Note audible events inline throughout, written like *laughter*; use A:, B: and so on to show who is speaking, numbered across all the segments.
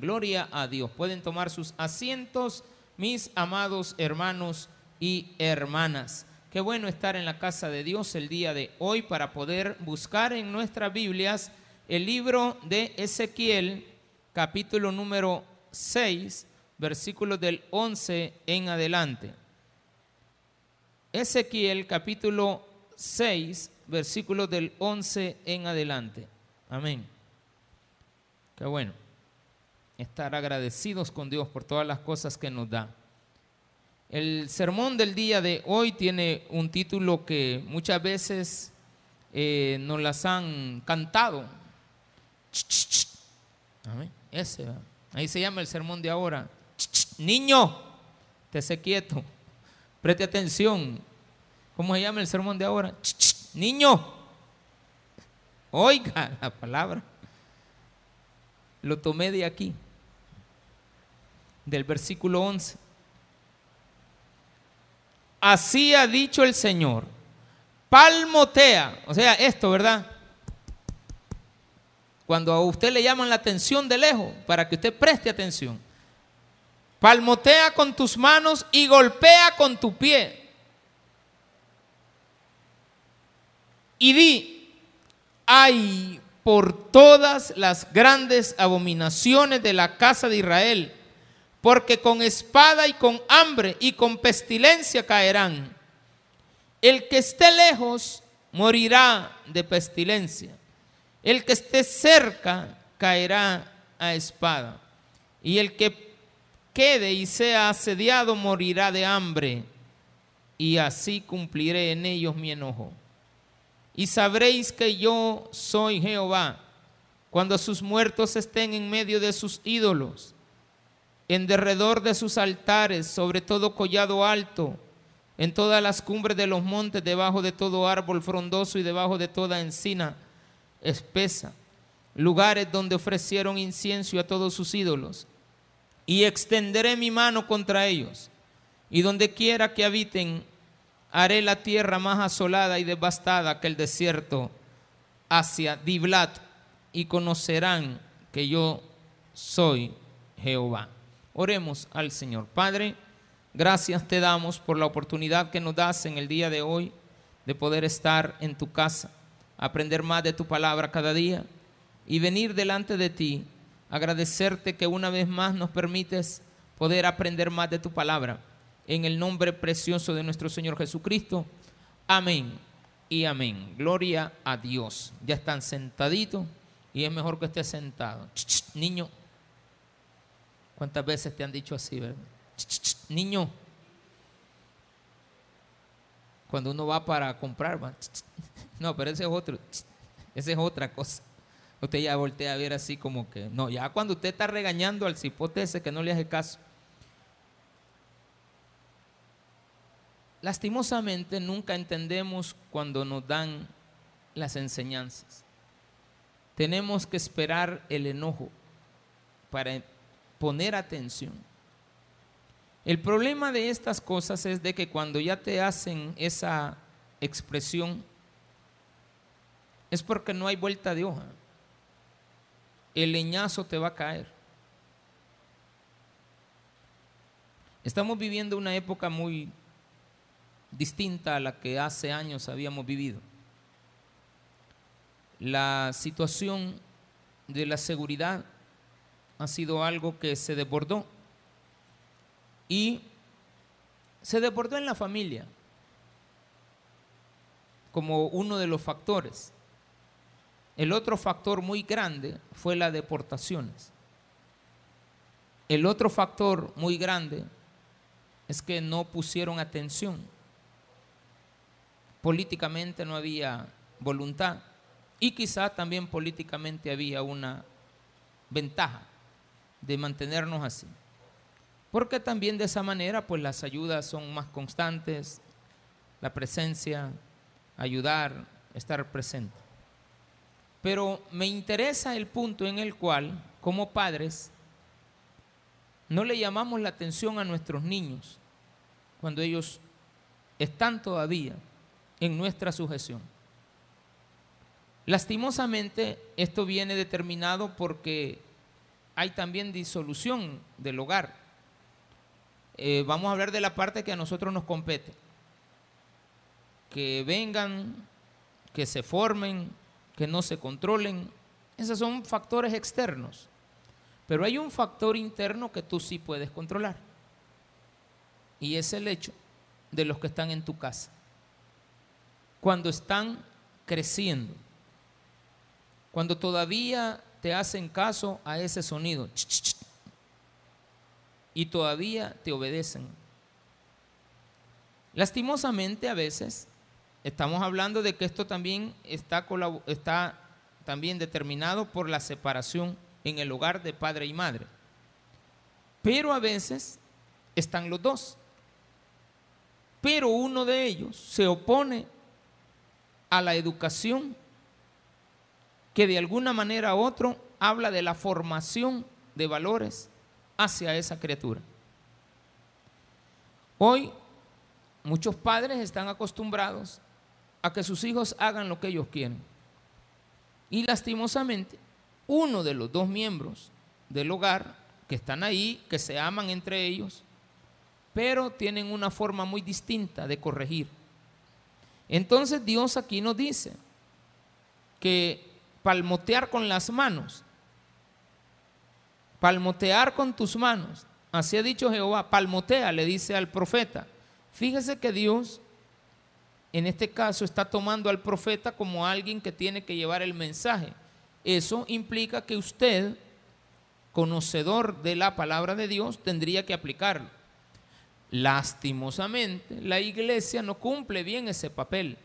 A: Gloria a Dios. Pueden tomar sus asientos, mis amados hermanos y hermanas. Qué bueno estar en la casa de Dios el día de hoy para poder buscar en nuestras Biblias el libro de Ezequiel, capítulo número 6, versículos del 11 en adelante. Ezequiel, capítulo 6, versículos del 11 en adelante. Amén. Qué bueno estar agradecidos con Dios por todas las cosas que nos da. El sermón del día de hoy tiene un título que muchas veces eh, nos las han cantado. Ese, ahí se llama el sermón de ahora. Niño, te sé quieto, preste atención. ¿Cómo se llama el sermón de ahora? Niño, oiga la palabra. Lo tomé de aquí del versículo 11. Así ha dicho el Señor. Palmotea, o sea, esto, ¿verdad? Cuando a usted le llaman la atención de lejos, para que usted preste atención. Palmotea con tus manos y golpea con tu pie. Y di, ay, por todas las grandes abominaciones de la casa de Israel porque con espada y con hambre y con pestilencia caerán. El que esté lejos morirá de pestilencia. El que esté cerca caerá a espada. Y el que quede y sea asediado morirá de hambre. Y así cumpliré en ellos mi enojo. Y sabréis que yo soy Jehová cuando sus muertos estén en medio de sus ídolos en derredor de sus altares, sobre todo collado alto, en todas las cumbres de los montes, debajo de todo árbol frondoso y debajo de toda encina espesa, lugares donde ofrecieron incienso a todos sus ídolos. Y extenderé mi mano contra ellos, y donde quiera que habiten, haré la tierra más asolada y devastada que el desierto hacia Diblat, y conocerán que yo soy Jehová. Oremos al Señor. Padre, gracias te damos por la oportunidad que nos das en el día de hoy de poder estar en tu casa, aprender más de tu palabra cada día y venir delante de ti, agradecerte que una vez más nos permites poder aprender más de tu palabra. En el nombre precioso de nuestro Señor Jesucristo. Amén y amén. Gloria a Dios. Ya están sentaditos y es mejor que esté sentado. niño, ¿Cuántas veces te han dicho así, verdad? niño, cuando uno va para comprar, no, pero ese es otro, esa es otra cosa. Usted ya voltea a ver así como que, no, ya cuando usted está regañando al cipote que no le hace caso. Lastimosamente nunca entendemos cuando nos dan las enseñanzas. Tenemos que esperar el enojo para poner atención. El problema de estas cosas es de que cuando ya te hacen esa expresión, es porque no hay vuelta de hoja. El leñazo te va a caer. Estamos viviendo una época muy distinta a la que hace años habíamos vivido. La situación de la seguridad ha sido algo que se desbordó. Y se desbordó en la familia como uno de los factores. El otro factor muy grande fue las deportaciones. El otro factor muy grande es que no pusieron atención. Políticamente no había voluntad y quizá también políticamente había una ventaja de mantenernos así. Porque también de esa manera, pues las ayudas son más constantes, la presencia, ayudar, estar presente. Pero me interesa el punto en el cual, como padres, no le llamamos la atención a nuestros niños cuando ellos están todavía en nuestra sujeción. Lastimosamente, esto viene determinado porque hay también disolución del hogar. Eh, vamos a hablar de la parte que a nosotros nos compete. Que vengan, que se formen, que no se controlen. Esos son factores externos. Pero hay un factor interno que tú sí puedes controlar. Y es el hecho de los que están en tu casa. Cuando están creciendo. Cuando todavía te hacen caso a ese sonido. Y todavía te obedecen. Lastimosamente a veces estamos hablando de que esto también está, está también determinado por la separación en el hogar de padre y madre. Pero a veces están los dos. Pero uno de ellos se opone a la educación que de alguna manera u otro habla de la formación de valores hacia esa criatura. Hoy muchos padres están acostumbrados a que sus hijos hagan lo que ellos quieren. Y lastimosamente, uno de los dos miembros del hogar que están ahí, que se aman entre ellos, pero tienen una forma muy distinta de corregir. Entonces Dios aquí nos dice que palmotear con las manos, palmotear con tus manos, así ha dicho Jehová, palmotea, le dice al profeta. Fíjese que Dios en este caso está tomando al profeta como alguien que tiene que llevar el mensaje. Eso implica que usted, conocedor de la palabra de Dios, tendría que aplicarlo. Lastimosamente, la iglesia no cumple bien ese papel.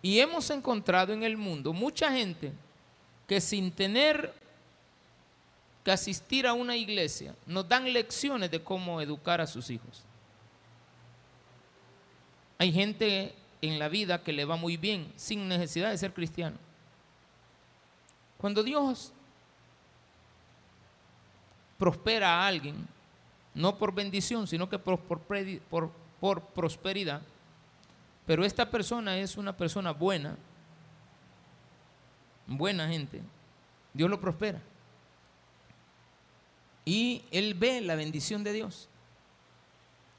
A: Y hemos encontrado en el mundo mucha gente que sin tener que asistir a una iglesia, nos dan lecciones de cómo educar a sus hijos. Hay gente en la vida que le va muy bien sin necesidad de ser cristiano. Cuando Dios prospera a alguien, no por bendición, sino que por, prosperidad, pero esta persona es una persona buena, buena gente, Dios lo prospera. Y él ve la bendición de Dios.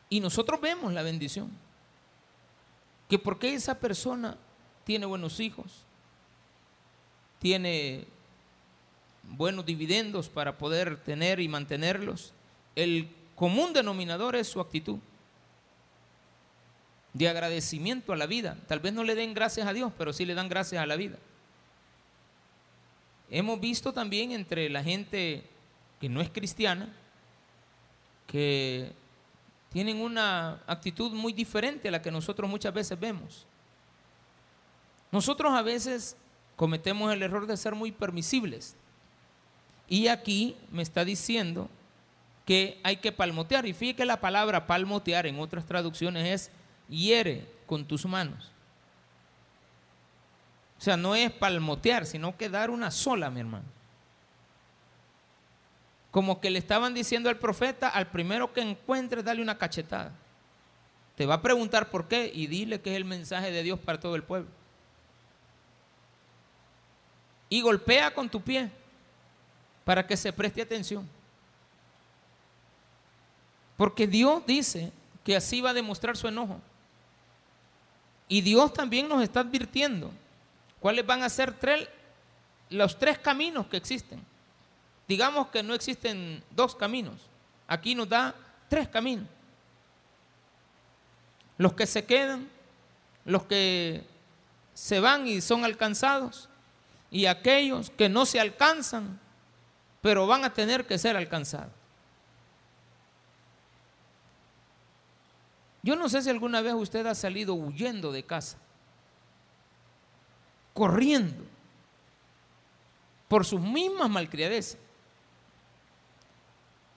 A: Y nosotros vemos la bendición que porque esa persona tiene buenos hijos, tiene buenos dividendos para poder tener y mantenerlos, el común denominador es su actitud de agradecimiento a la vida. Tal vez no le den gracias a Dios, pero sí le dan gracias a la vida. Hemos visto también entre la gente que no es cristiana que tienen una actitud muy diferente a la que nosotros muchas veces vemos. Nosotros a veces cometemos el error de ser muy permisibles. Y aquí me está diciendo que hay que palmotear. Y fíjate que la palabra palmotear en otras traducciones es hiere con tus manos. O sea, no es palmotear, sino que dar una sola, mi hermano. Como que le estaban diciendo al profeta, al primero que encuentres, dale una cachetada. Te va a preguntar por qué y dile que es el mensaje de Dios para todo el pueblo. Y golpea con tu pie para que se preste atención. Porque Dios dice que así va a demostrar su enojo. Y Dios también nos está advirtiendo cuáles van a ser los tres caminos que existen. Digamos que no existen dos caminos. Aquí nos da tres caminos. Los que se quedan, los que se van y son alcanzados, y aquellos que no se alcanzan, pero van a tener que ser alcanzados. Yo no sé si alguna vez usted ha salido huyendo de casa, corriendo por sus mismas malcriadeces.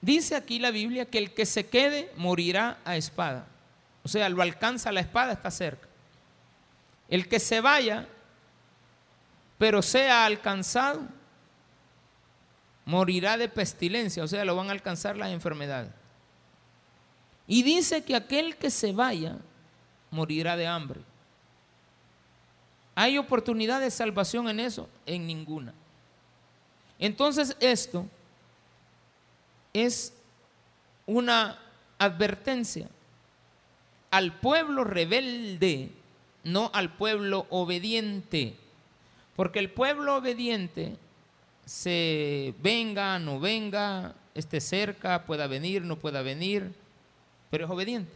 A: Dice aquí la Biblia que el que se quede morirá a espada. O sea, lo alcanza la espada, está cerca. El que se vaya, pero sea alcanzado, morirá de pestilencia, o sea, lo van a alcanzar las enfermedades. Y dice que aquel que se vaya, morirá de hambre. ¿Hay oportunidad de salvación en eso? En ninguna. Entonces esto es una advertencia al pueblo rebelde, no al pueblo obediente. Porque el pueblo obediente se venga, no venga, esté cerca, pueda venir, no pueda venir, pero es obediente.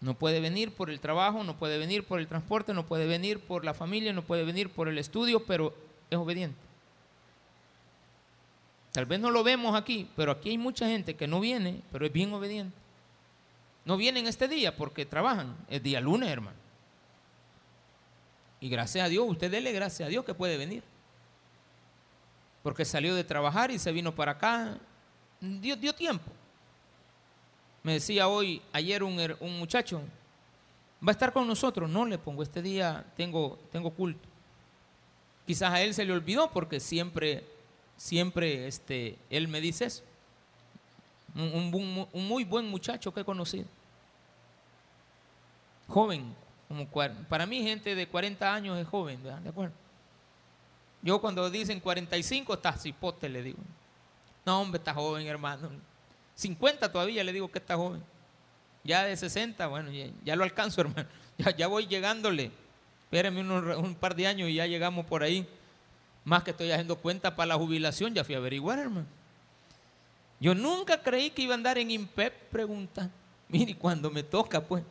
A: No puede venir por el trabajo, no puede venir por el transporte, no puede venir por la familia, no puede venir por el estudio, pero es obediente. Tal vez no lo vemos aquí, pero aquí hay mucha gente que no viene, pero es bien obediente. No vienen este día porque trabajan, es día lunes, hermano. Y gracias a Dios, usted dele gracias a Dios que puede venir. Porque salió de trabajar y se vino para acá. Dio, dio tiempo. Me decía hoy, ayer un, muchacho, va a estar con nosotros. No le pongo, este día tengo, tengo culto. Quizás a él se le olvidó porque siempre, siempre este, él me dice eso. Un, muy buen muchacho que he conocido. Joven, para mí gente de 40 años es joven. ¿De acuerdo? Yo cuando dicen 45, está cipote, le digo. No, hombre, está joven, hermano. 50 todavía le digo que está joven. Ya de 60, bueno, ya, lo alcanzo, *laughs* hermano. Ya, voy llegándole. Espérenme un par de años y ya llegamos por ahí. Más que estoy haciendo cuenta para la jubilación, ya fui a averiguar, hermano. Yo nunca creí que iba a andar en IMPEP preguntando. Mire, cuando me toca, pues.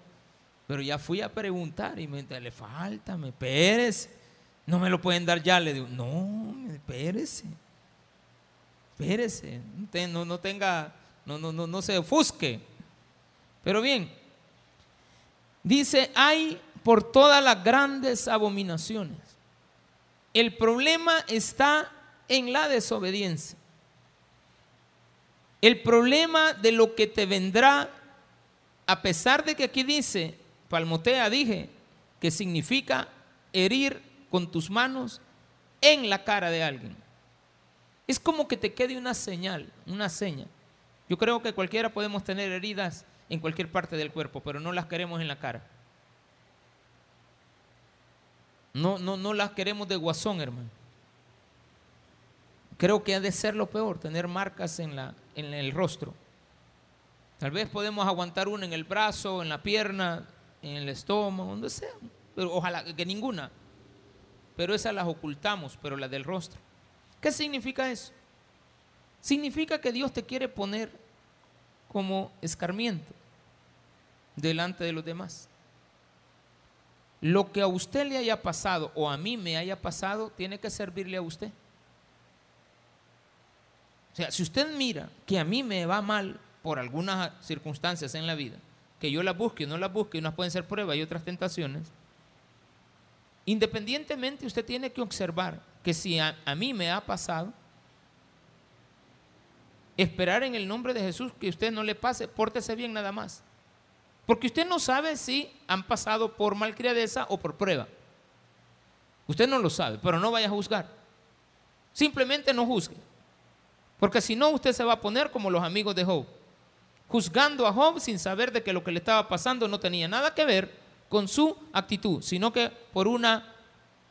A: Pero ya fui a preguntar y me le falta, me espérese. No me lo pueden dar ya. Le digo, no, espérese. Espérese. No, no tenga, no, no, no, no se ofusque. Pero bien, dice, hay por todas las grandes abominaciones. El problema está en la desobediencia. El problema de lo que te vendrá, a pesar de que aquí dice, palmotea, dije, que significa herir con tus manos en la cara de alguien. Es como que te quede una señal, una seña. Yo creo que cualquiera podemos tener heridas en cualquier parte del cuerpo, pero no las queremos en la cara. No, no, no las queremos de guasón, hermano. Creo que ha de ser lo peor, tener marcas en, la, en el rostro. Tal vez podemos aguantar una en el brazo, en la pierna, en el estómago, donde sea. Pero ojalá que ninguna. Pero esas las ocultamos, pero las del rostro. ¿Qué significa eso? Significa que Dios te quiere poner como escarmiento delante de los demás. Lo que a usted le haya pasado o a mí me haya pasado, tiene que servirle a usted. O sea, si usted mira que a mí me va mal por algunas circunstancias en la vida, que yo las busque o no las busque, unas pueden ser pruebas y otras tentaciones, independientemente usted tiene que observar que si a, mí me ha pasado, esperar en el nombre de Jesús que usted no le pase, pórtese bien nada más. Porque usted no sabe si han pasado por malcriadeza o por prueba. Usted no lo sabe, pero no vaya a juzgar. Simplemente no juzgue. Porque si no, usted se va a poner como los amigos de Job juzgando a Job sin saber de que lo que le estaba pasando no tenía nada que ver con su actitud, sino que por una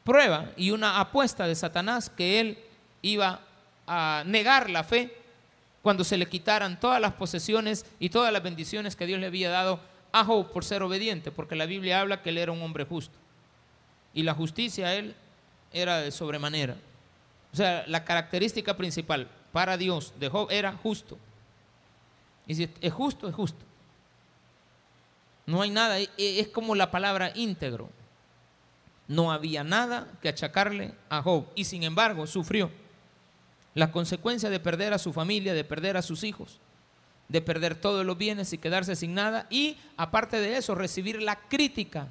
A: prueba y una apuesta de Satanás que él iba a negar la fe cuando se le quitaran todas las posesiones y todas las bendiciones que Dios le había dado a Job por ser obediente, porque la Biblia habla que él era un hombre justo. Y la justicia a él era de sobremanera. O sea, la característica principal para Dios de Job era justo. Y si es justo, es justo. No hay nada, e, e, es como la palabra íntegro. No había nada que achacarle a Job y sin embargo sufrió la consecuencia de perder a su familia, de perder a sus hijos, de perder todos los bienes y quedarse sin nada y aparte de eso recibir la crítica.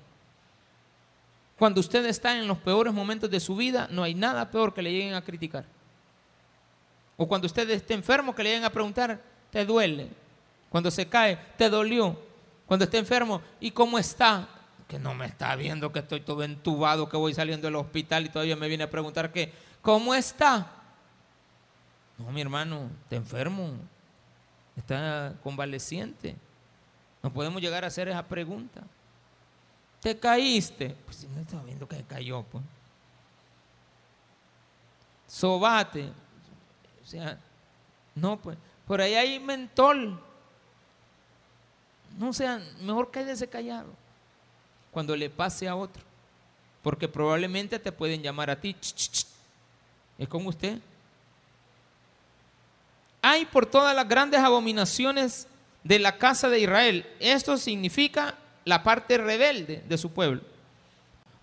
A: Cuando usted está en los peores momentos de su vida, no hay nada peor que le lleguen a criticar. O cuando usted esté enfermo, que le lleguen a preguntar, ¿te duele? Cuando se cae, te dolió. Cuando esté enfermo, ¿y cómo está? Que no me está viendo que estoy todo entubado, que voy saliendo del hospital y todavía me viene a preguntar que, ¿cómo está? No, mi hermano, te enfermo. Está convaleciente. No podemos llegar a hacer esa pregunta. ¿Te caíste? Pues no estaba viendo que cayó. Pues. sobate. O sea, no, pues, por ahí hay mentol. No sea, mejor quédese callado cuando le pase a otro. Porque probablemente te pueden llamar a ti. ¿Es con usted? Hay por todas las grandes abominaciones de la casa de Israel. Esto significa la parte rebelde de su pueblo.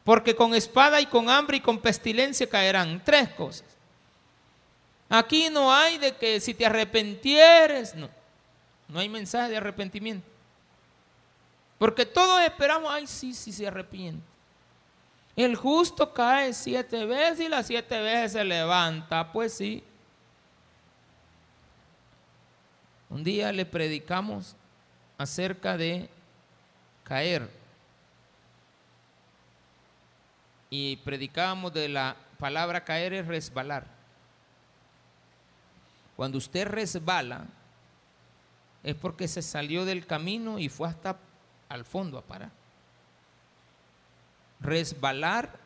A: Porque con espada y con hambre y con pestilencia caerán. Tres cosas. Aquí no hay de que si te arrepentieres, no. No hay mensaje de arrepentimiento. Porque todos esperamos, ay, sí, sí se arrepiente. El justo cae siete veces y las siete veces se levanta. Pues sí. Un día le predicamos acerca de caer. Y predicábamos de la palabra caer es resbalar. Cuando usted resbala, es porque se salió del camino y fue hasta al fondo a parar. Resbalar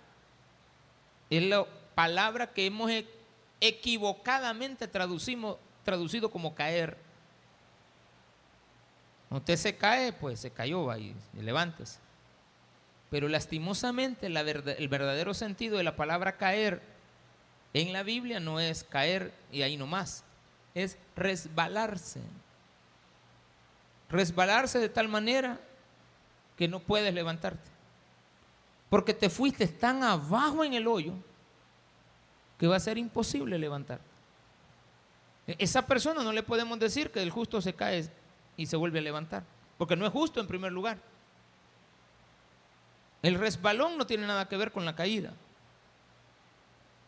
A: es la palabra que hemos e-, equivocadamente traducimos, traducido como caer. Usted se cae, pues se cayó, ahí, levántese. Pero lastimosamente el verdadero sentido de la palabra caer en la Biblia no es caer y ahí nomás, es resbalarse. Resbalarse de tal manera que no puedes levantarte. Porque te fuiste tan abajo en el hoyo que va a ser imposible levantarte. E-, esa persona no le podemos decir que el justo se cae y se vuelve a levantar, porque no es justo en primer lugar. El resbalón no tiene nada que ver con la caída.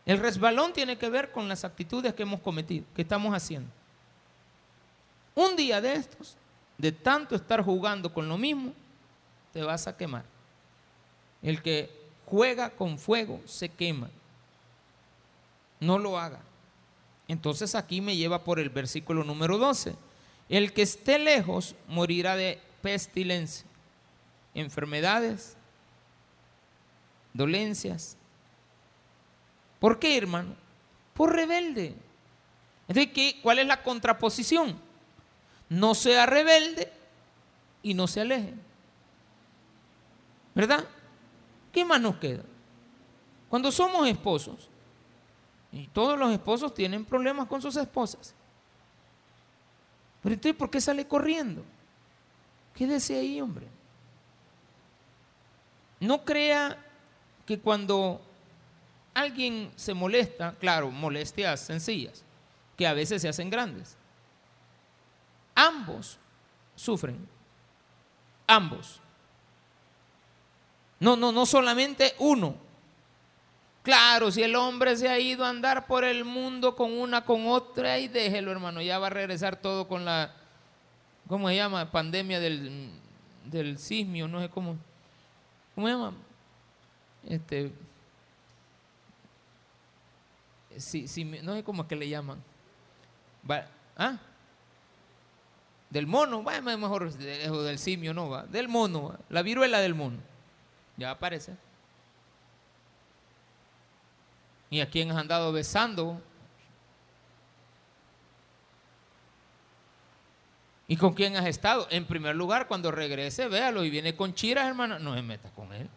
A: El resbalón tiene que ver con las actitudes que hemos cometido, que estamos haciendo. Un día de estos, de tanto estar jugando con lo mismo, te vas a quemar. El que juega con fuego se quema. No lo haga. Entonces aquí me lleva por el versículo número 12. El que esté lejos morirá de pestilencia, enfermedades, dolencias. ¿Por qué, hermano? Por rebelde. Entonces, ¿qué, ¿cuál es la contraposición? No sea rebelde y no se aleje. ¿Verdad? ¿Qué más nos queda? Cuando somos esposos, y todos los esposos tienen problemas con sus esposas, pero entonces, ¿por qué sale corriendo? Quédese ahí, hombre. No crea que cuando alguien se molesta, claro, molestias sencillas, que a veces se hacen grandes. Ambos sufren. Ambos. No, no, no solamente uno. Claro, si el hombre se ha ido a andar por el mundo con una, con otra, y déjelo, hermano, ya va a regresar todo con la, ¿cómo se llama? Pandemia del, del sismio, no sé cómo, ¿cómo se llama? Este, si, no sé cómo es que le llaman. ¿Ah? Del mono, va, mejor del simio, no va, del mono, la viruela del mono. Ya aparece. ¿Y a quién has andado besando? ¿Y con quién has estado? En primer lugar, cuando regrese, véalo y viene con chiras, hermano, no se meta con él.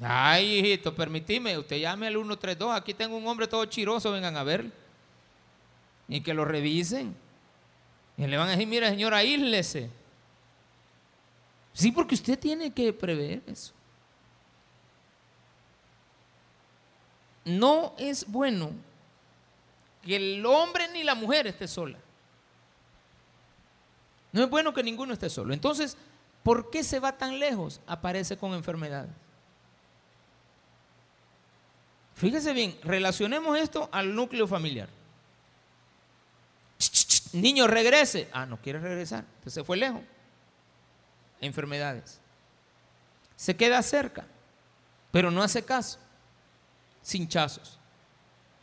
A: Ay, hijito, permitime, usted llame al 132, aquí tengo un hombre todo chiroso, vengan a ver. Y que lo revisen. Y le van a decir, mira, señora, aíslese. Sí, porque usted tiene que prever eso. no es bueno que el hombre ni la mujer esté sola. No es bueno que ninguno esté solo. Entonces, ¿por qué se va tan lejos? Aparece con enfermedades. Fíjese bien, relacionemos esto al núcleo familiar. Niño, regrese. Ah, no quiere regresar. Entonces se fue lejos. Enfermedades. Se queda cerca, pero no hace caso cinchazos,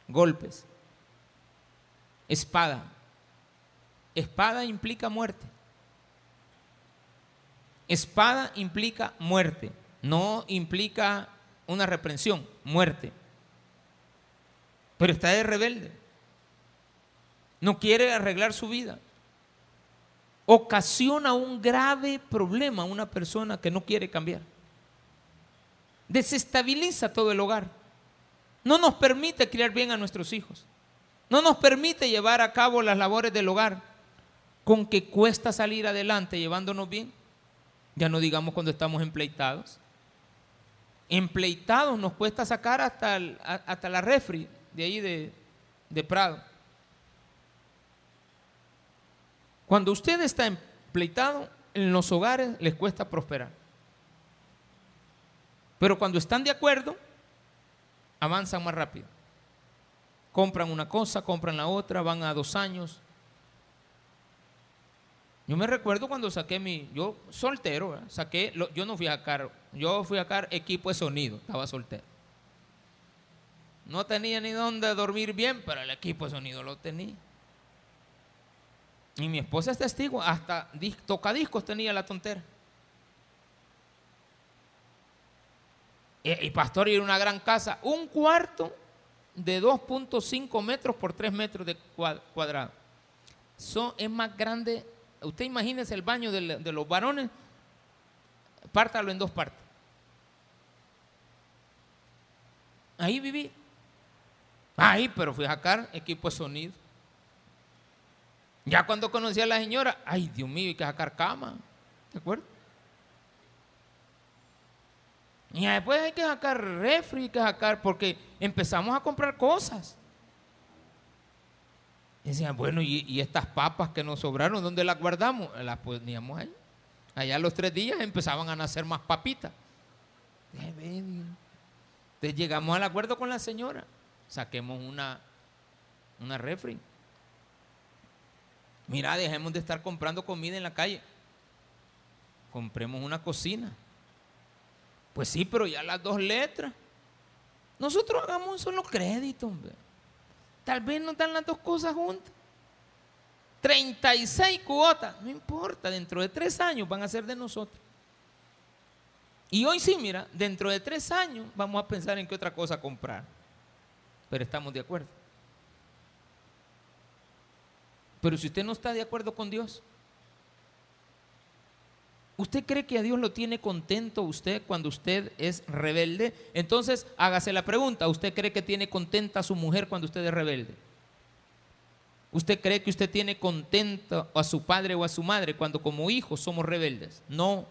A: golpes, espada. Espada implica muerte. Espada implica muerte, no implica una reprensión, muerte. pero está de rebelde. No quiere arreglar su vida. Ocasiona un grave problema a una persona que no quiere cambiar. Desestabiliza todo el hogar. No nos permite criar bien a nuestros hijos. No nos permite llevar a cabo las labores del hogar. Con que cuesta salir adelante llevándonos bien. Ya no digamos cuando estamos empleitados. Empleitados nos cuesta sacar hasta, hasta la refri de ahí de, de Prado. Cuando usted está empleitado, en los hogares les cuesta prosperar. Pero cuando están de acuerdo, avanzan más rápido. Compran una cosa, compran la otra, van a dos años, yo me recuerdo cuando saqué mi, yo soltero, saqué, yo no fui a sacar, yo fui a sacar equipo de sonido, estaba soltero. No tenía ni dónde dormir bien, pero el equipo de sonido lo tenía. Y mi esposa es testigo, hasta tocadiscos tenía la tontera. Y, pastor, era una gran casa, un cuarto de 2.5 metros por 3 metros de cuadrado. Es más grande Usted imagínese el baño de, los varones, pártalo en dos partes. Ahí viví. Ahí, pero fui a sacar equipo de sonido. Ya cuando conocí a la señora, ay Dios mío, hay que sacar cama. ¿De acuerdo? Y después hay que sacar refri, hay que sacar, porque empezamos a comprar cosas. Decían, bueno, ¿y, estas papas que nos sobraron, dónde las guardamos? Las poníamos ahí. Allá los tres días empezaban a nacer más papitas. Entonces llegamos al acuerdo con la señora. Saquemos una, una refri. Mira, dejemos de estar comprando comida en la calle. Compremos una cocina. Pues sí, pero ya las dos letras. Nosotros hagamos un solo crédito, hombre. Tal vez no dan las dos cosas juntas. 36 cuotas, no importa, dentro de tres años van a ser de nosotros. Y hoy sí, mira, dentro de tres años vamos a pensar en qué otra cosa comprar. Pero estamos de acuerdo. Pero si usted no está de acuerdo con Dios, ¿Usted cree que a Dios lo tiene contento usted cuando usted es rebelde? Entonces hágase la pregunta, ¿usted cree que tiene contenta a su mujer cuando usted es rebelde? ¿Usted cree que usted tiene contento a su padre o a su madre cuando como hijos somos rebeldes? No.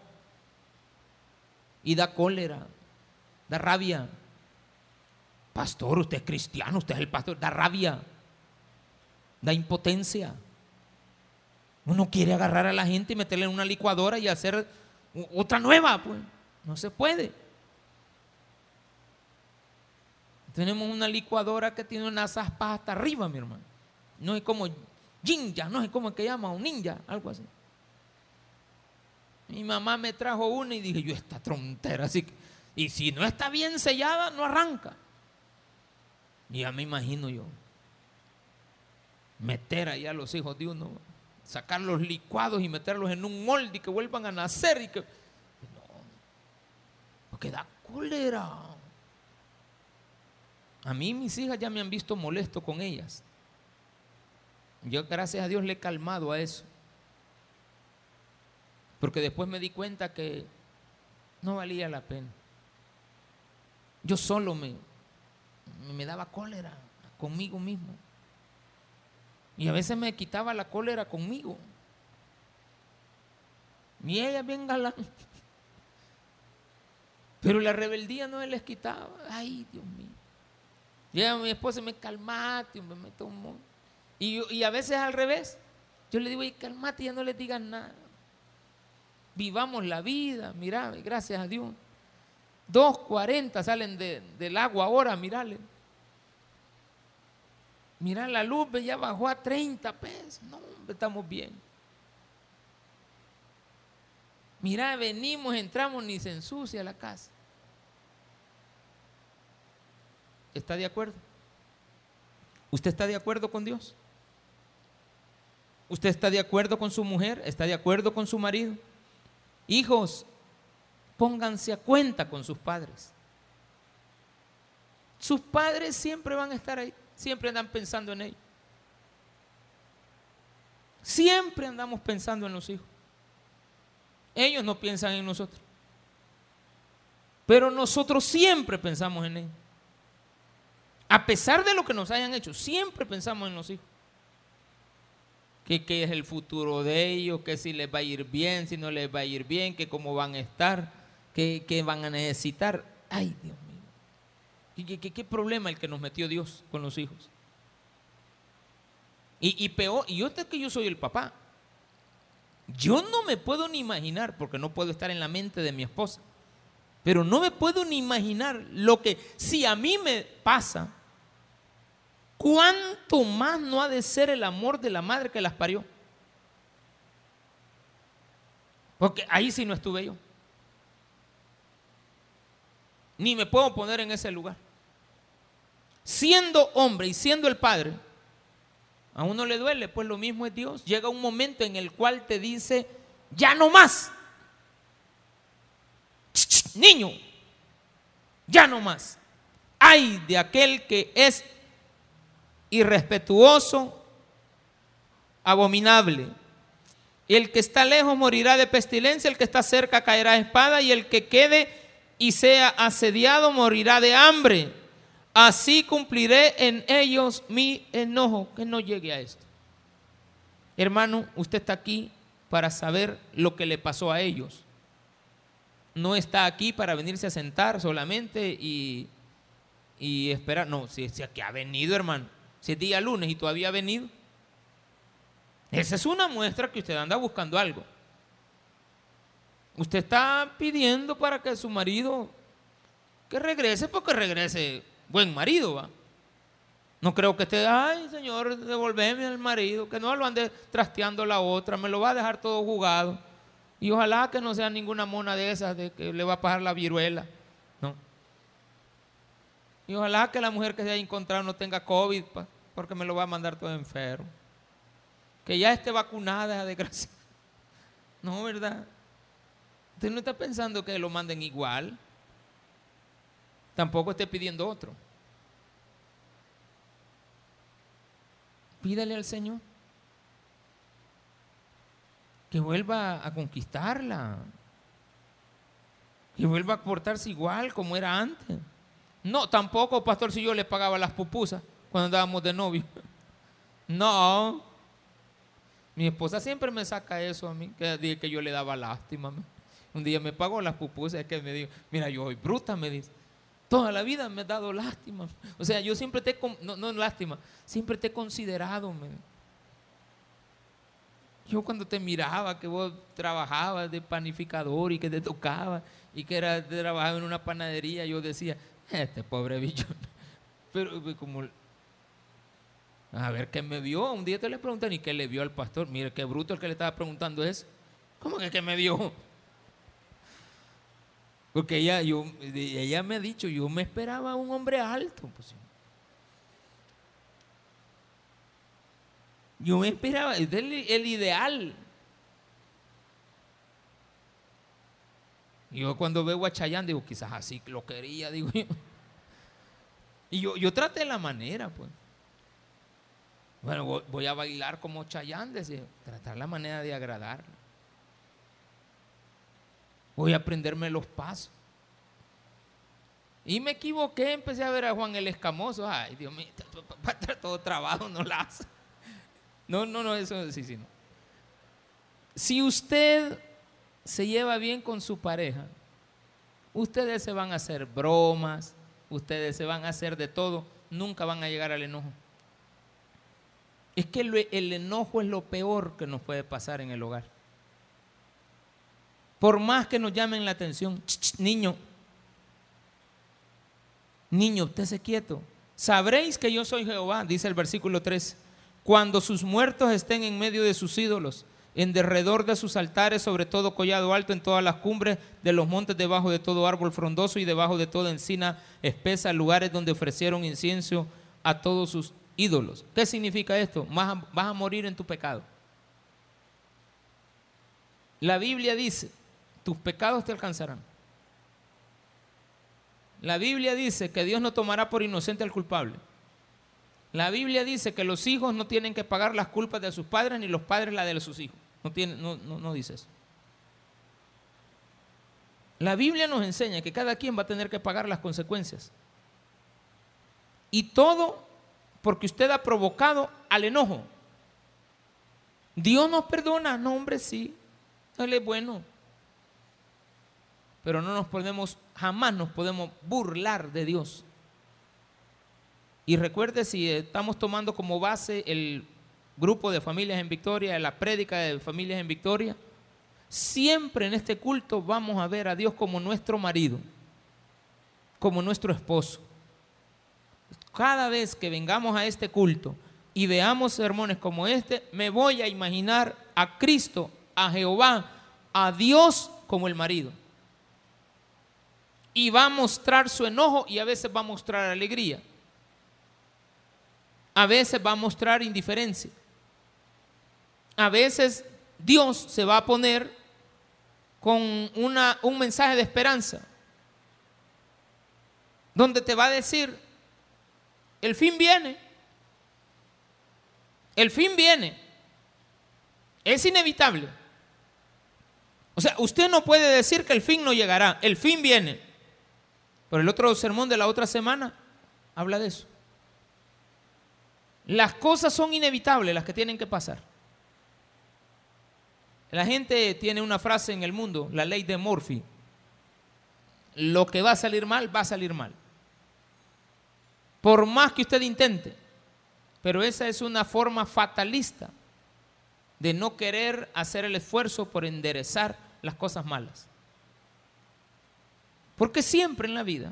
A: Y da cólera, da rabia. Pastor, usted es cristiano, usted es el pastor, da rabia, da impotencia. Uno quiere agarrar a la gente y meterle en una licuadora y hacer otra nueva, pues. No se puede. Tenemos una licuadora que tiene unas aspas hasta arriba, mi hermano. No es como ninja, no es como que llama un ninja, algo así. Mi mamá me trajo una y dije, yo esta trontera, así y si no está bien sellada, no arranca. Y ya me imagino yo, meter ahí a los hijos de uno sacar los licuados y meterlos en un molde y que vuelvan a nacer y que... No, porque da cólera. A mí mis hijas ya me han visto molesto con ellas. Yo gracias a Dios le he calmado a eso. Porque después me di cuenta que no valía la pena. Yo solo me, me daba cólera conmigo mismo. Y a veces me quitaba la cólera conmigo. Y ella bien galán. Pero la rebeldía no les quitaba. Ay, Dios mío. Y mi esposa me calmate, me tomó. Y, y a veces al revés. Yo le digo, calmate, ya no le digas nada. Vivamos la vida, mira, gracias a Dios. 2.40 salen del agua ahora, mirale. Mira, la luz ya bajó a 30 pesos. No, estamos bien. Mira, venimos, entramos, ni se ensucia la casa. ¿Está de acuerdo? ¿Usted está de acuerdo con Dios? ¿Usted está de acuerdo con su mujer? ¿Está de acuerdo con su marido? Hijos, pónganse a cuenta con sus padres. Sus padres siempre van a estar ahí. Siempre andan pensando en ellos. Siempre andamos pensando en los hijos. Ellos no piensan en nosotros. Pero nosotros siempre pensamos en ellos. A pesar de lo que nos hayan hecho, siempre pensamos en los hijos. Que qué es el futuro de ellos, que si les va a ir bien, si no les va a ir bien, que cómo van a estar, que, van a necesitar. Ay, Dios mío. ¿Qué, qué, problema el que nos metió Dios con los hijos? Y, peor, y yo sé que yo soy el papá. Yo no me puedo ni imaginar, porque no puedo estar en la mente de mi esposa, pero no me puedo ni imaginar lo que, si a mí me pasa, ¿cuánto más no ha de ser el amor de la madre que las parió? Porque ahí sí no estuve yo. Ni me puedo poner en ese lugar. Siendo hombre y siendo el padre, a uno le duele, pues lo mismo es Dios. Llega un momento en el cual te dice, ya no más. Niño, ya no más. Ay de aquel que es irrespetuoso, abominable. El que está lejos morirá de pestilencia, el que está cerca caerá espada y el que quede y sea asediado morirá de hambre así cumpliré en ellos mi enojo, que no llegue a esto. Hermano, usted está aquí para saber lo que le pasó a ellos. No está aquí para venirse a sentar solamente y, esperar. No, si, si aquí ha venido, hermano. Si es día lunes y todavía ha venido. Esa es una muestra que usted anda buscando algo. Usted está pidiendo para que su marido que regrese, porque regrese buen marido, ¿va? No creo que esté, ay, Señor, devolveme al marido, que no lo ande trasteando la otra, me lo va a dejar todo jugado. Y ojalá que no sea ninguna mona de esas de que le va a pasar la viruela. No. Y ojalá que la mujer que se haya encontrado no tenga COVID, porque me lo va a mandar todo enfermo. Que ya esté vacunada, *laughs* desgracia. No, ¿verdad? Usted no está pensando que lo manden igual. Tampoco esté pidiendo otro. Pídale al Señor que vuelva a conquistarla, que vuelva a portarse igual como era antes. No, tampoco, pastor, si yo le pagaba las pupusas cuando andábamos de novio. *laughs* No, mi esposa siempre me saca eso a mí, que, que yo le daba lástima. Un día me pagó las pupusas, es que me dijo, mira, yo soy bruta, me dice. Toda la vida me ha dado lástima. O sea, yo siempre te, no, no lástima, siempre te he considerado. Yo cuando te miraba, que vos trabajabas de panificador y que te tocaba y que era, trabajaba en una panadería, yo decía, este pobre bicho. *laughs* Pero como, a ver qué me vio. Un día te le preguntan, ¿y qué le vio al pastor? Mire, qué bruto el que le estaba preguntando eso. ¿Cómo que qué me vio? Porque ella, yo, ella me ha dicho, yo me esperaba un hombre alto. Pues, yo me esperaba, es el, ideal. Yo cuando veo a Chayanne digo, quizás así lo quería, digo yo. Y yo, yo traté la manera, pues. Bueno, voy a bailar como Chayanne, decía, tratar la manera de agradarle. Voy a aprenderme los pasos. Y me equivoqué, empecé a ver a Juan el Escamoso. Ay, Dios mío, todo *laughs* trabajo no la hace. No, no, no, eso sí, sí, no. Si usted se lleva bien con su pareja, ustedes se van a hacer bromas, ustedes se van a hacer de todo, nunca van a llegar al enojo. Es que el enojo es lo peor que nos puede pasar en el hogar. Por más que nos llamen la atención, niño, niño, usted quieto. Sabréis que yo soy Jehová, dice el versículo 3, cuando sus muertos estén en medio de sus ídolos, en derredor de sus altares, sobre todo collado alto, en todas las cumbres de los montes, debajo de todo árbol frondoso y debajo de toda encina espesa, lugares donde ofrecieron incienso a todos sus ídolos. ¿Qué significa esto? vas a morir en tu pecado. La Biblia dice tus pecados te alcanzarán. La Biblia dice que Dios no tomará por inocente al culpable. La Biblia dice que los hijos no tienen que pagar las culpas de sus padres ni los padres la de sus hijos. No, tiene, no, no, no dice eso. La Biblia nos enseña que cada quien va a tener que pagar las consecuencias. Y todo porque usted ha provocado al enojo. Dios nos perdona, no hombre, sí. Él es bueno. Pero no nos podemos, jamás nos podemos burlar de Dios. Y recuerde si estamos tomando como base el grupo de familias en Victoria, la prédica de familias en Victoria, siempre en este culto vamos a ver a Dios como nuestro marido, como nuestro esposo. Cada vez que vengamos a este culto y veamos sermones como este, me voy a imaginar a Cristo, a Jehová, a Dios como el marido. Y va a mostrar su enojo y a veces va a mostrar alegría. A veces va a mostrar indiferencia. A veces Dios se va a poner con una, un mensaje de esperanza, donde te va a decir, el fin viene, el fin viene, es inevitable. O sea, usted no puede decir que el fin no llegará, el fin viene. Pero el otro sermón de la otra semana habla de eso. Las cosas son inevitables, las que tienen que pasar. La gente tiene una frase en el mundo, la ley de Murphy. Lo que va a salir mal, va a salir mal. Por más que usted intente. Pero esa es una forma fatalista de no querer hacer el esfuerzo por enderezar las cosas malas. Porque siempre en la vida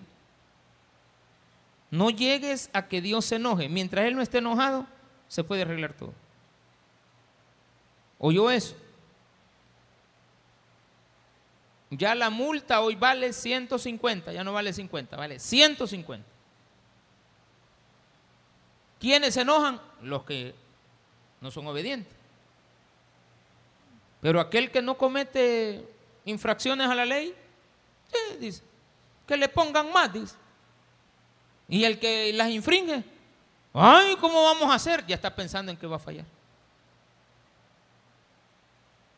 A: no llegues a que Dios se enoje. Mientras Él no esté enojado, se puede arreglar todo. ¿Oyó eso? Ya la multa hoy vale 150, ya no vale 50, vale 150. ¿Quiénes se enojan? Los que no son obedientes. Pero aquel que no comete infracciones a la ley, eh, dice, que le pongan más. Y el que las infringe, ay, ¿cómo vamos a hacer? Ya está pensando en que va a fallar.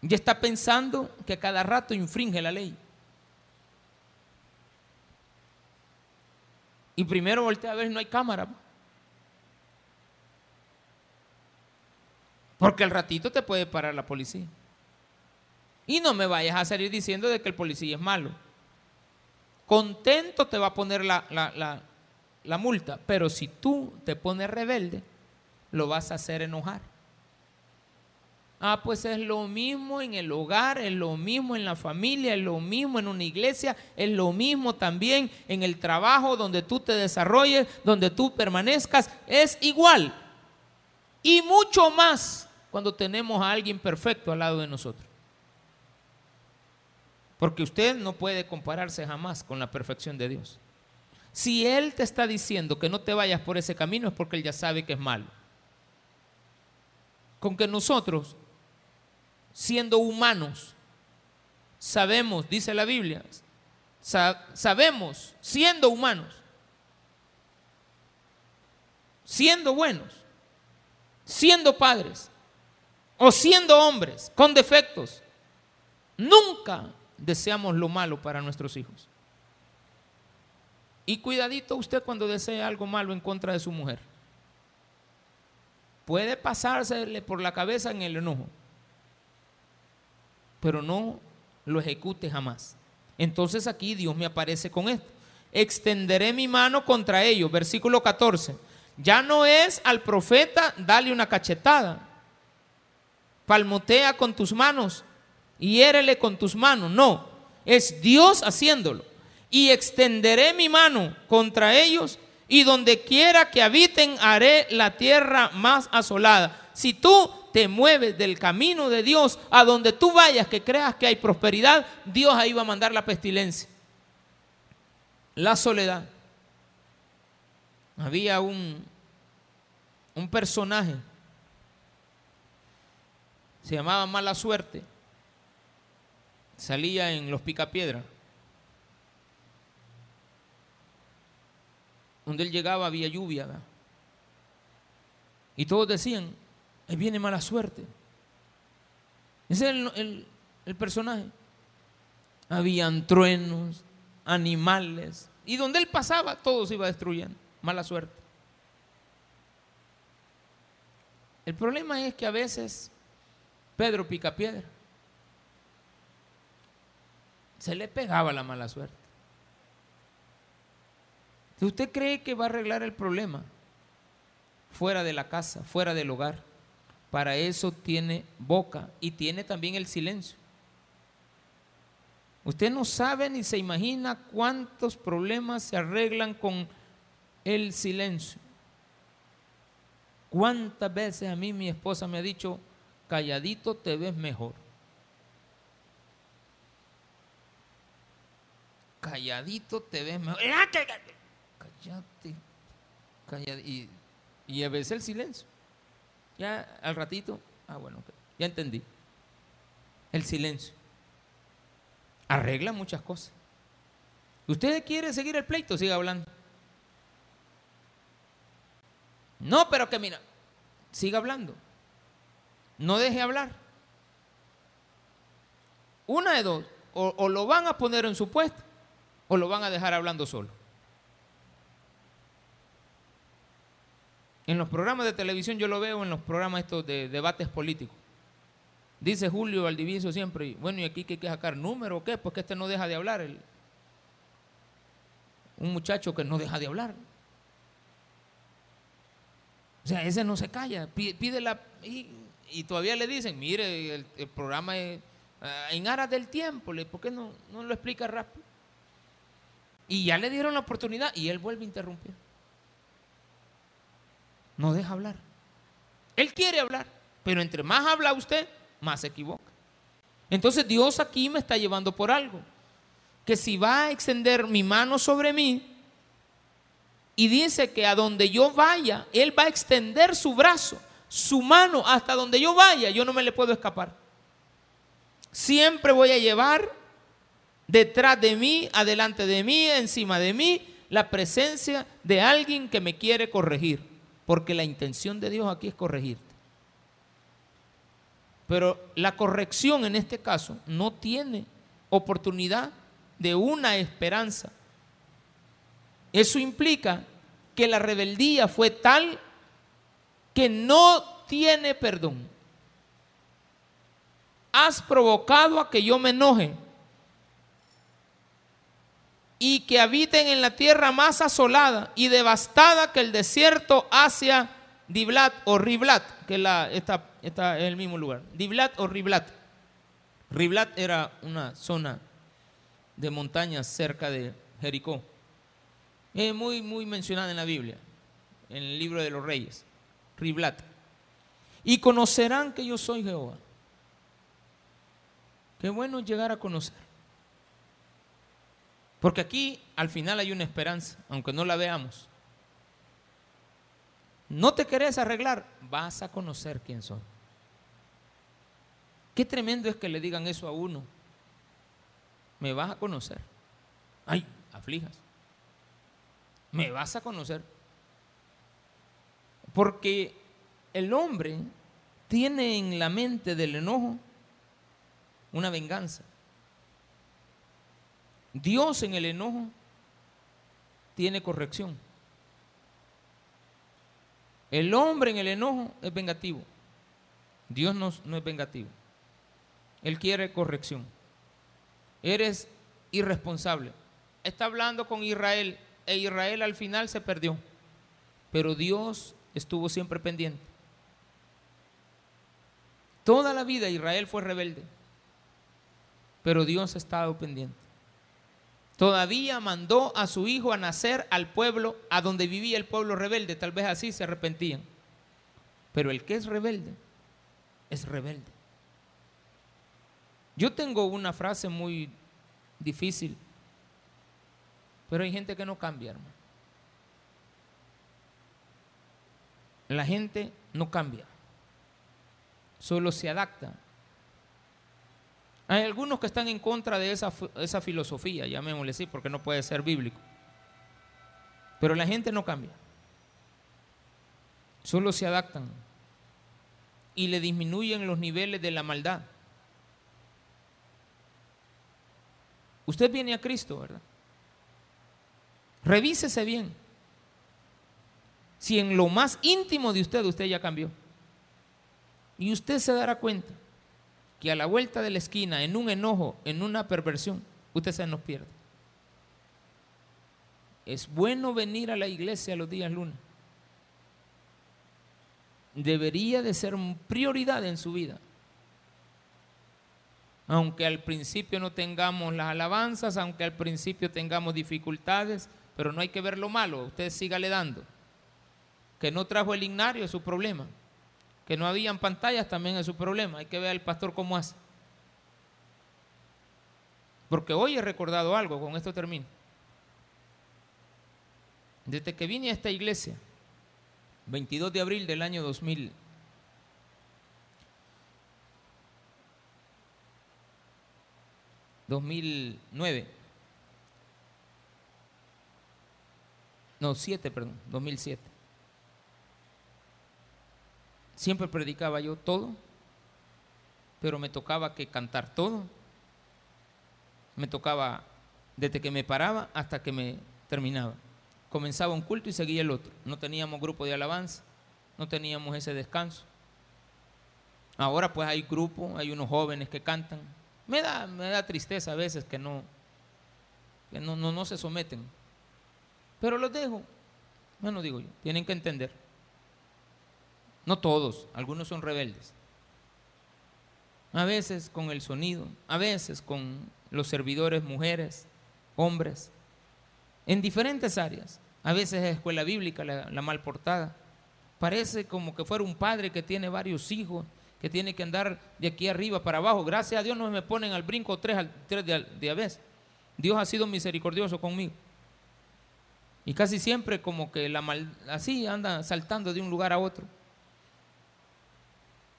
A: Ya está pensando que cada rato infringe la ley. Y primero voltea a ver si no hay cámara. Porque al ratito te puede parar la policía. Y no me vayas a salir diciendo de que el policía es malo. Contento te va a poner la, la, la multa, pero si tú te pones rebelde, lo vas a hacer enojar. Ah, pues es lo mismo en el hogar, es lo mismo en la familia, es lo mismo en una iglesia, es lo mismo también en el trabajo donde tú te desarrolles, donde tú permanezcas, es igual. Y mucho más cuando tenemos a alguien perfecto al lado de nosotros. Porque usted no puede compararse jamás con la perfección de Dios. Si Él te está diciendo que no te vayas por ese camino es porque Él ya sabe que es malo. Con que nosotros, siendo humanos, sabemos, dice la Biblia, sabemos, siendo humanos, siendo buenos, siendo padres o siendo hombres con defectos, nunca deseamos lo malo para nuestros hijos. Y cuidadito usted cuando desee algo malo en contra de su mujer. Puede pasársele por la cabeza en el enojo, pero no lo ejecute jamás. Entonces aquí Dios me aparece con esto. Extenderé mi mano contra ellos. Versículo 14. Ya no es al profeta dale una cachetada. Palmotea con tus manos y érele con tus manos. No, es Dios haciéndolo y extenderé mi mano contra ellos y donde quiera que habiten haré la tierra más asolada. Si tú te mueves del camino de Dios a donde tú vayas que creas que hay prosperidad, Dios ahí va a mandar la pestilencia. La soledad. Había un, un personaje, se llamaba Mala Suerte, salía en los picapiedras. Donde él llegaba había lluvia. Y todos decían, ahí viene mala suerte. Ese es el, el personaje. Habían truenos, animales, y donde él pasaba, todo se iba destruyendo. Mala suerte. El problema es que a veces Pedro pica piedra. Se le pegaba la mala suerte. Usted cree que va a arreglar el problema fuera de la casa, fuera del hogar, para eso tiene boca y tiene también el silencio. Usted no sabe ni se imagina cuántos problemas se arreglan con el silencio. ¿Cuántas veces a mí mi esposa me ha dicho, calladito te ves mejor? Calladito te ves mejor. Cállate. Calladito. Y, y a veces el silencio. Ya al ratito, ah bueno, ya entendí. El silencio arregla muchas cosas. ¿Usted quiere seguir el pleito? Siga hablando. No, pero que mira, siga hablando. No deje hablar. Una de dos, o, o, lo van a poner en su puesto o lo van a dejar hablando solo. En los programas de televisión yo lo veo en los programas estos de debates políticos. Dice Julio Valdiviso siempre, bueno, ¿y aquí qué hay que sacar número o qué? Pues que este no deja de hablar. un muchacho que no deja de hablar. O sea, ese no se calla, pide, la... Y, todavía le dicen, mire, el, programa es ah, en aras del tiempo, ¿por qué no, no lo explica rápido? Y ya le dieron la oportunidad y él vuelve a interrumpir. No deja hablar. Él quiere hablar, pero entre más habla usted, más se equivoca. Entonces Dios aquí me está llevando por algo. Que si va a extender mi mano sobre mí y dice que a donde yo vaya, Él va a extender su brazo, su mano hasta donde yo vaya, yo no me le puedo escapar. Siempre voy a llevar detrás de mí, adelante de mí, encima de mí, la presencia de alguien que me quiere corregir. Porque la intención de Dios aquí es corregirte. Pero la corrección en este caso no tiene oportunidad de una esperanza. Eso implica que la rebeldía fue tal que no tiene perdón. Has provocado a que yo me enoje y que habiten en la tierra más asolada y devastada que el desierto hacia Diblat o Riblat, que la, está, está en el mismo lugar. Diblat o Riblat. Riblat era una zona de montañas cerca de Jericó. Es muy, muy mencionada en la Biblia, en el libro de los reyes. Riblat. Y conocerán que yo soy Jehová. Qué bueno llegar a conocer. Porque aquí al final hay una esperanza, aunque no la veamos no te querés arreglar, vas a conocer quién soy. Qué tremendo es que le digan eso a uno. Me vas a conocer. Ay, aflijas. Me vas a conocer. Porque el hombre tiene en la mente del enojo una venganza. Dios en el enojo tiene corrección. El hombre en el enojo es vengativo. Dios no, es vengativo. Él quiere corrección. Eres irresponsable. Está hablando con Israel e Israel al final se perdió. Pero Dios estuvo siempre pendiente. Toda la vida Israel fue rebelde. Pero Dios ha estado pendiente. Todavía mandó a su hijo a nacer al pueblo a donde vivía el pueblo rebelde. Tal vez así se arrepentían. Pero el que es rebelde, es rebelde. Yo tengo una frase muy difícil, pero hay gente que no cambia, hermano. La gente no cambia, solo se adapta hay algunos que están en contra de esa, esa filosofía, llamémosle así, porque no puede ser bíblico. Pero la gente no cambia. Solo se adaptan y le disminuyen los niveles de la maldad. Usted viene a Cristo, ¿verdad? Revísese bien. Si en lo más íntimo de usted usted ya cambió. Y usted se dará cuenta que a la vuelta de la esquina, en un enojo, en una perversión, usted se nos pierde. Es bueno venir a la iglesia los días lunes. Debería de ser prioridad en su vida. Aunque al principio no tengamos las alabanzas, aunque al principio tengamos dificultades, pero no hay que ver lo malo, usted sígale dando. Que no trajo el ignario es su problema. Que no habían pantallas también es su problema. Hay que ver al pastor cómo hace. Porque hoy he recordado algo, con esto termino. Desde que vine a esta iglesia, 22 de abril del año 2000, ¿2009? No, 7, perdón, 2007. Siempre predicaba yo todo, pero me tocaba que cantar todo. Me tocaba desde que me paraba hasta que me terminaba. Comenzaba un culto y seguía el otro. No teníamos grupo de alabanza, no teníamos ese descanso. Ahora pues hay grupo, hay unos jóvenes que cantan. Me da, me da tristeza a veces que no, que no, no, no se someten. Pero los dejo. Bueno, digo yo, tienen que entender. No todos, algunos son rebeldes. A veces con el sonido, a veces con los servidores mujeres, hombres, en diferentes áreas. A veces es escuela bíblica la, mal portada. Parece como que fuera un padre que tiene varios hijos, que tiene que andar de aquí arriba para abajo. Gracias a Dios no me ponen al brinco tres, de, a vez. Dios ha sido misericordioso conmigo. Y casi siempre como que la así anda saltando de un lugar a otro.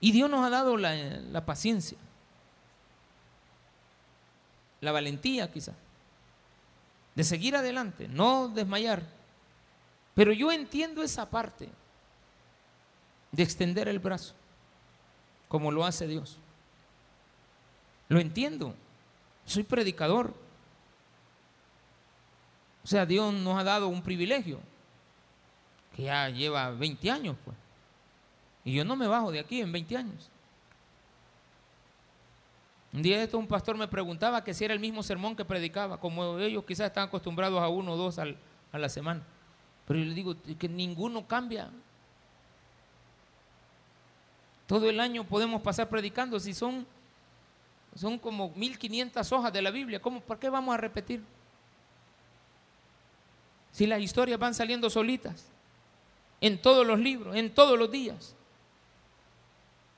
A: Y Dios nos ha dado la, paciencia, la valentía quizá, de seguir adelante, no desmayar. Pero yo entiendo esa parte de extender el brazo, como lo hace Dios. Lo entiendo. Soy predicador. O sea, Dios nos ha dado un privilegio que ya lleva 20 años, pues. Y yo no me bajo de aquí en 20 años. Un día esto un pastor me preguntaba que si era el mismo sermón que predicaba, como ellos quizás están acostumbrados a uno o dos a la semana. Pero yo le digo que ninguno cambia. Todo el año podemos pasar predicando si son, son como 1500 hojas de la Biblia. ¿Cómo, ¿Por qué vamos a repetir? Si las historias van saliendo solitas, en todos los libros, en todos los días.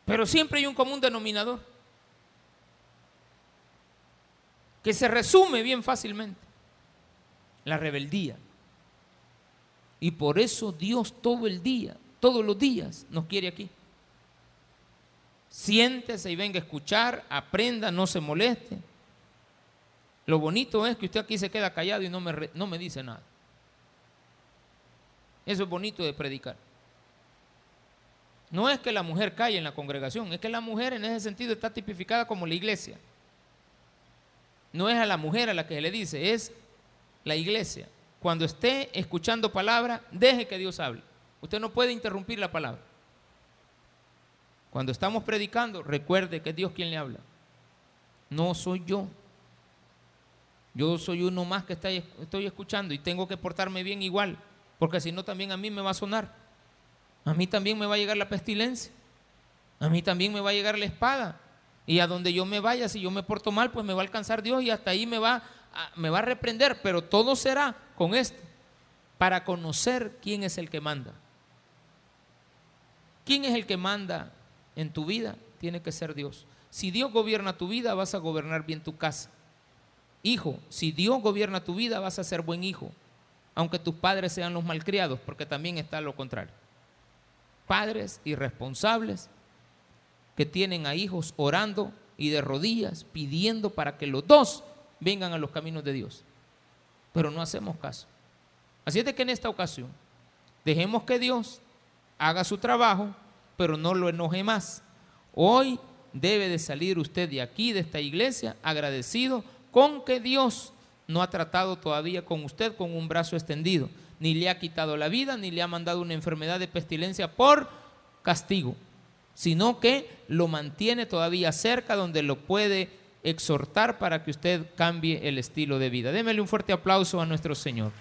A: Pero siempre hay un común denominador que se resume bien fácilmente. La rebeldía. Y por eso Dios todo el día, todos los días nos quiere aquí. Siéntese y venga a escuchar, aprenda, no se moleste. Lo bonito es que usted aquí se queda callado y no me, no me dice nada. Eso es bonito de predicar. No es que la mujer calle en la congregación, es que la mujer en ese sentido está tipificada como la iglesia. No es a la mujer a la que se le dice, es la iglesia. Cuando esté escuchando palabra, deje que Dios hable. Usted no puede interrumpir la palabra. Cuando estamos predicando, recuerde que es Dios quien le habla. No soy yo. Yo soy uno más que estoy escuchando y tengo que portarme bien igual porque si no también a mí me va a sonar. A mí también me va a llegar la pestilencia. A mí también me va a llegar la espada. Y a donde yo me vaya, si yo me porto mal, pues me va a alcanzar Dios y hasta ahí me va a, me va a reprender. Pero todo será con esto, para conocer quién es el que manda. ¿Quién es el que manda en tu vida? Tiene que ser Dios. Si Dios gobierna tu vida, vas a gobernar bien tu casa. Hijo, si Dios gobierna tu vida, vas a ser buen hijo aunque tus padres sean los malcriados, porque también está lo contrario. Padres irresponsables que tienen a hijos orando y de rodillas pidiendo para que los dos vengan a los caminos de Dios. Pero no hacemos caso. Así es de que en esta ocasión dejemos que Dios haga su trabajo, pero no lo enoje más. Hoy debe de salir usted de aquí, de esta iglesia, agradecido con que Dios no ha tratado todavía con usted con un brazo extendido, ni le ha quitado la vida, ni le ha mandado una enfermedad de pestilencia por castigo, sino que lo mantiene todavía cerca donde lo puede exhortar para que usted cambie el estilo de vida. Démele un fuerte aplauso a nuestro Señor.